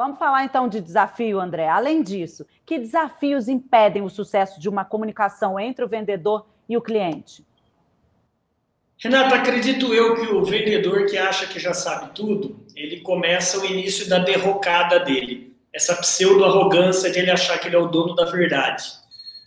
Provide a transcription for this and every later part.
Vamos falar então de desafio, André. Além disso, que desafios impedem o sucesso de uma comunicação entre o vendedor e o cliente? Renata, acredito eu que o vendedor que acha que já sabe tudo, ele começa o início da derrocada dele. Essa pseudo-arrogância de ele achar que ele é o dono da verdade.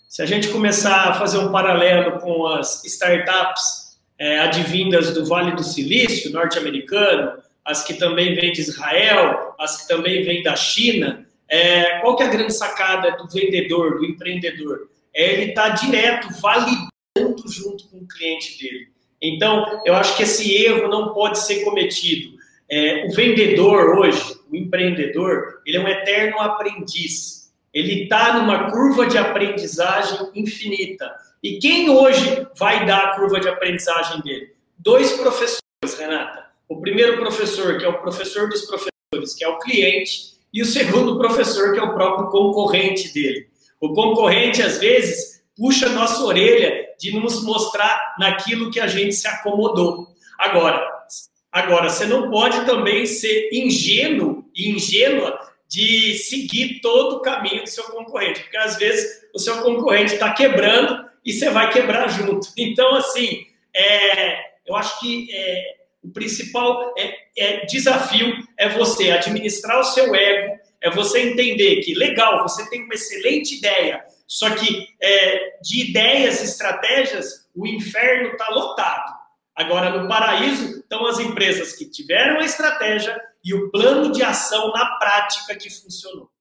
Se a gente começar a fazer um paralelo com as startups é, advindas do Vale do Silício, norte-americano, as que também vêm de Israel, as que também vêm da China, é, qual que é a grande sacada do vendedor, do empreendedor? É ele estar tá direto validando junto com o cliente dele. Então, eu acho que esse erro não pode ser cometido. É, o vendedor hoje, o empreendedor, ele é um eterno aprendiz. Ele está numa curva de aprendizagem infinita. E quem hoje vai dar a curva de aprendizagem dele? Dois professores, Renata. O primeiro professor, que é o professor dos professores, que é o cliente, e o segundo professor, que é o próprio concorrente dele. O concorrente, às vezes, puxa nossa orelha de nos mostrar naquilo que a gente se acomodou. Agora, agora você não pode também ser ingênuo e ingênua de seguir todo o caminho do seu concorrente, porque às vezes o seu concorrente está quebrando e você vai quebrar junto. Então, assim, é, eu acho que é, o principal é, é, desafio é você administrar o seu ego, é você entender que, legal, você tem uma excelente ideia, só que é, de ideias, estratégias, o inferno está lotado. Agora, no paraíso, estão as empresas que tiveram a estratégia e o plano de ação na prática que funcionou.